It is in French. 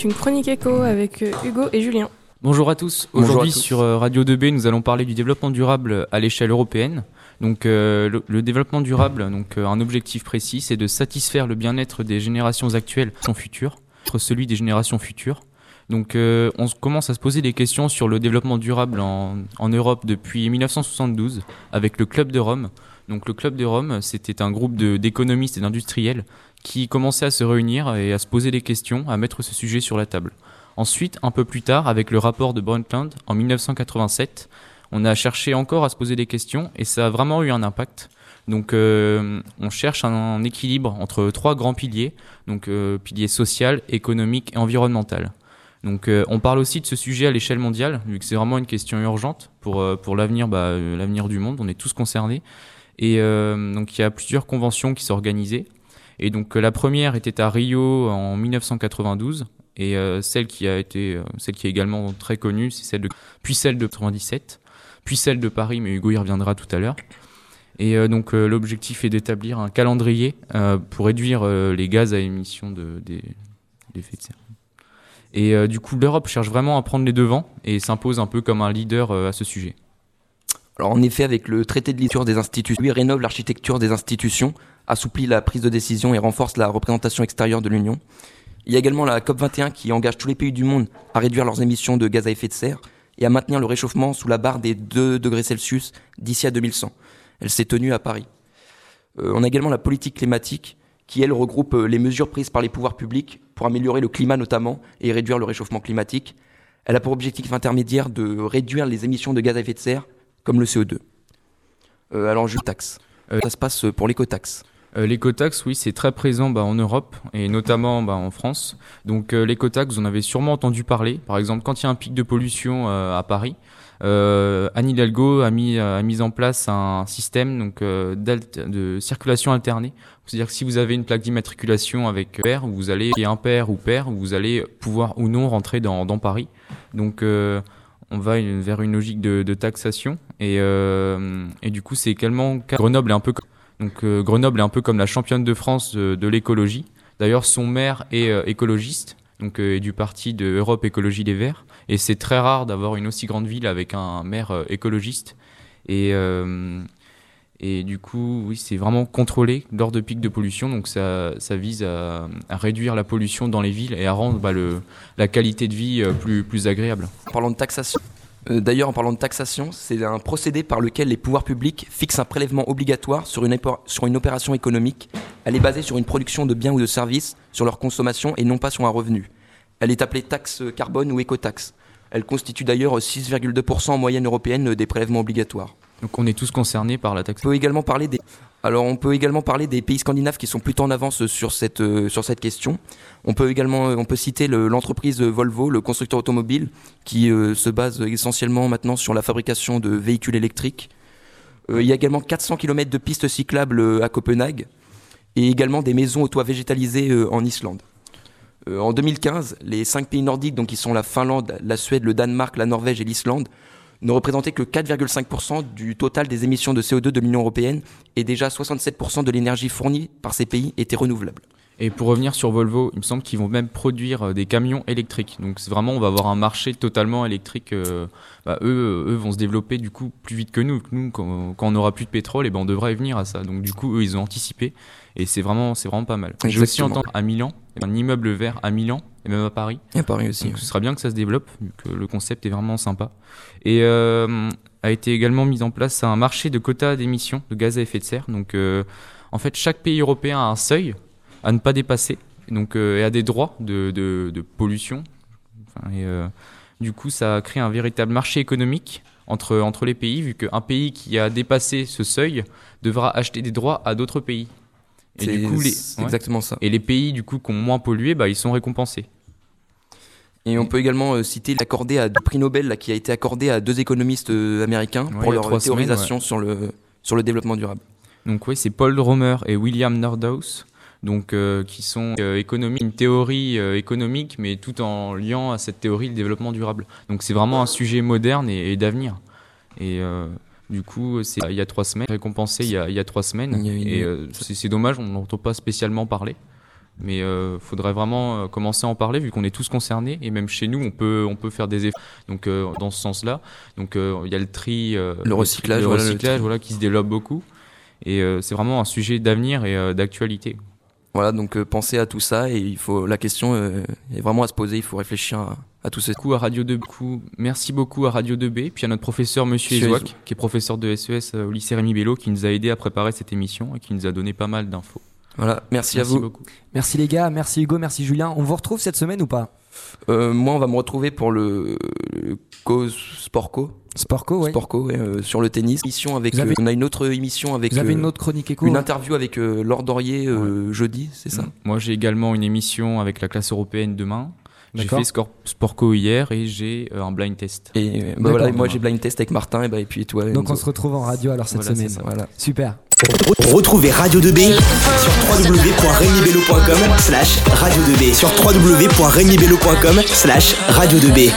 c'est une chronique éco avec euh, Hugo et Julien. Bonjour à tous. Aujourd'hui sur euh, Radio 2B, nous allons parler du développement durable à l'échelle européenne. Donc le, le, développement durable, donc un objectif précis, c'est de satisfaire le bien-être des générations actuelles, son futur, celui des générations futures. Donc on commence à se poser des questions sur le développement durable en, en Europe depuis 1972 avec le Club de Rome. Donc le Club de Rome, c'était un groupe d'économistes et d'industriels qui commençaient à se réunir et à se poser des questions, à mettre ce sujet sur la table. Ensuite, un peu plus tard, avec le rapport de Brundtland en 1987, on a cherché encore à se poser des questions et ça a vraiment eu un impact. Donc euh, on cherche un, équilibre entre trois grands piliers, donc euh, pilier social, économique et environnemental. Donc euh, on parle aussi de ce sujet à l'échelle mondiale, vu que c'est vraiment une question urgente pour, pour l'avenir bah, l'avenir du monde, on est tous concernés. Et donc il y a plusieurs conventions qui sont organisées. Et donc euh, la première était à Rio en 1992 et euh, celle qui a été euh, celle qui est également très connue, c'est celle de puis celle de 97, puis celle de Paris, mais Hugo y reviendra tout à l'heure. Et donc l'objectif est d'établir un calendrier pour réduire les gaz à émission de, d'effet de serre. Et du coup, l'Europe cherche vraiment à prendre les devants et s'impose un peu comme un leader à ce sujet. En effet, avec le traité de liture des institutions, il rénove l'architecture des institutions assouplit la prise de décision et renforce la représentation extérieure de l'Union. Il y a également la COP21 qui engage tous les pays du monde à réduire leurs émissions de gaz à effet de serre et à maintenir le réchauffement sous la barre des 2 degrés Celsius d'ici à 2100. Elle s'est tenue à Paris. Euh, on a également la politique climatique qui, elle, regroupe euh, les mesures prises par les pouvoirs publics pour améliorer le climat notamment et réduire le réchauffement climatique. Elle a pour objectif intermédiaire de réduire les émissions de gaz à effet de serre, comme le CO2. Euh, alors, je taxe. ça se passe pour l'écotaxe. Euh, l'écotaxe, oui, c'est très présent bah, en Europe et notamment bah, en France. Donc euh, l'écotaxe, vous en avez sûrement entendu parler. Par exemple, quand il y a un pic de pollution euh, à Paris, euh, Anne Hidalgo a mis, a mis en place un système donc de circulation alternée. C'est-à-dire que si vous avez une plaque d'immatriculation avec pair, vous allez impair ou pair, vous allez pouvoir ou non rentrer dans, dans Paris. Donc on va vers une logique de, de taxation et, et du coup c'est également Grenoble est un peu donc euh, Grenoble est un peu comme la championne de France de, l'écologie. D'ailleurs, son maire est euh, écologiste, donc euh, est du parti de Europe Écologie Les Verts. Et c'est très rare d'avoir une aussi grande ville avec un maire écologiste. Et et du coup, oui, c'est vraiment contrôlé lors de pics de pollution. Donc ça, ça vise à, réduire la pollution dans les villes et à rendre bah, la qualité de vie plus, plus agréable. Parlons de taxation. Euh, d'ailleurs, en parlant de taxation, c'est un procédé par lequel les pouvoirs publics fixent un prélèvement obligatoire sur une, sur une opération économique. Elle est basée sur une production de biens ou de services, sur leur consommation et non pas sur un revenu. Elle est appelée taxe carbone ou écotaxe. Elle constitue d'ailleurs 6,2% en moyenne européenne des prélèvements obligatoires. Donc on est tous concernés par la taxe. On peut également parler des, alors on peut également parler des pays scandinaves qui sont plutôt en avance sur cette, euh, sur cette question. On peut également on peut citer l'entreprise Volvo, le constructeur automobile, qui euh, se base essentiellement maintenant sur la fabrication de véhicules électriques. Euh, il y a également 400 km de pistes cyclables à Copenhague et également des maisons aux toits végétalisés en Islande. en 2015, les cinq pays nordiques, donc qui sont la Finlande, la Suède, le Danemark, la Norvège et l'Islande, ne représentait que 4,5% du total des émissions de CO2 de l'Union européenne et déjà 67% de l'énergie fournie par ces pays était renouvelable. Et pour revenir sur Volvo, il me semble qu'ils vont même produire euh, des camions électriques. Donc vraiment, on va avoir un marché totalement électrique. Euh, bah, eux, eux vont se développer du coup plus vite que nous. Nous, quand, on n'aura plus de pétrole, et eh ben on devrait y venir à ça. Donc du coup, eux, ils ont anticipé et c'est vraiment, c'est vraiment pas mal. J'ai aussi entendu à Milan, un immeuble vert à Milan et même à Paris. Et à Paris aussi. Donc, ce sera bien que ça se développe, vu que le concept est vraiment sympa. Et euh, a été également mis en place un marché de quotas d'émissions de gaz à effet de serre. Donc en fait, chaque pays européen a un seuil à ne pas dépasser donc, euh, et à des droits de, de, de pollution. et, euh, du coup, ça a créé un véritable marché économique entre, entre les pays, vu qu'un pays qui a dépassé ce seuil devra acheter des droits à d'autres pays. Et du coup, les, exactement ça. Et les pays du coup qui ont moins pollué, bah, ils sont récompensés. Et on peut également euh, citer l'accordé à prix Nobel là, qui a été accordé à deux économistes américains pour leur théorisation sur, le, sur le développement durable. Donc oui, c'est Paul Romer et William Nordhaus donc euh, qui sont euh, économiques, une théorie euh, économique, mais tout en liant à cette théorie le développement durable. Donc c'est vraiment un sujet moderne et, d'avenir. Et du coup, c'est il y a trois semaines, récompensé il y a, il y a trois semaines. Et c'est dommage, on n'entend pas spécialement parler. mais il faudrait vraiment commencer à en parler vu qu'on est tous concernés et même chez nous on peut on peut faire des efforts donc dans ce sens-là. Donc il y a le tri, le recyclage, le recyclage voilà, qui se développe beaucoup et c'est vraiment un sujet d'avenir et d'actualité. Voilà, donc euh, pensez à tout ça et il faut la question euh, est vraiment à se poser. Il faut réfléchir à, à tout ce. Coup à Radio 2 coup, merci beaucoup à Radio 2B, puis à notre professeur Monsieur Ezouak, qui est professeur de SES e euh, au lycée Rémi Bello, qui nous a aidé à préparer cette émission et qui nous a donné pas mal d'infos. Voilà, merci, à vous. Beaucoup. Merci les gars, merci Hugo, merci Julien. On vous retrouve cette semaine ou pas? Euh, Moi, on va me retrouver pour le, le cause Sportco. Sportco, oui. Sportco, ouais, euh, sur le tennis. Émission avec, euh, on a une autre émission avec. Vous avez une autre chronique éco Une interview avec Laure Dorier jeudi, c'est ça? Moi, j'ai également une émission avec la classe européenne demain. J'ai fait Sportco hier et j'ai un blind test. Et bah voilà, moi j'ai blind test avec Martin et, bah, et puis toi. Donc on se retrouve en radio alors cette semaine. Voilà. Super. Retrouvez Radio 2B sur www.regnibello.com slash radio 2B sur www.regnibello.com slash radio 2B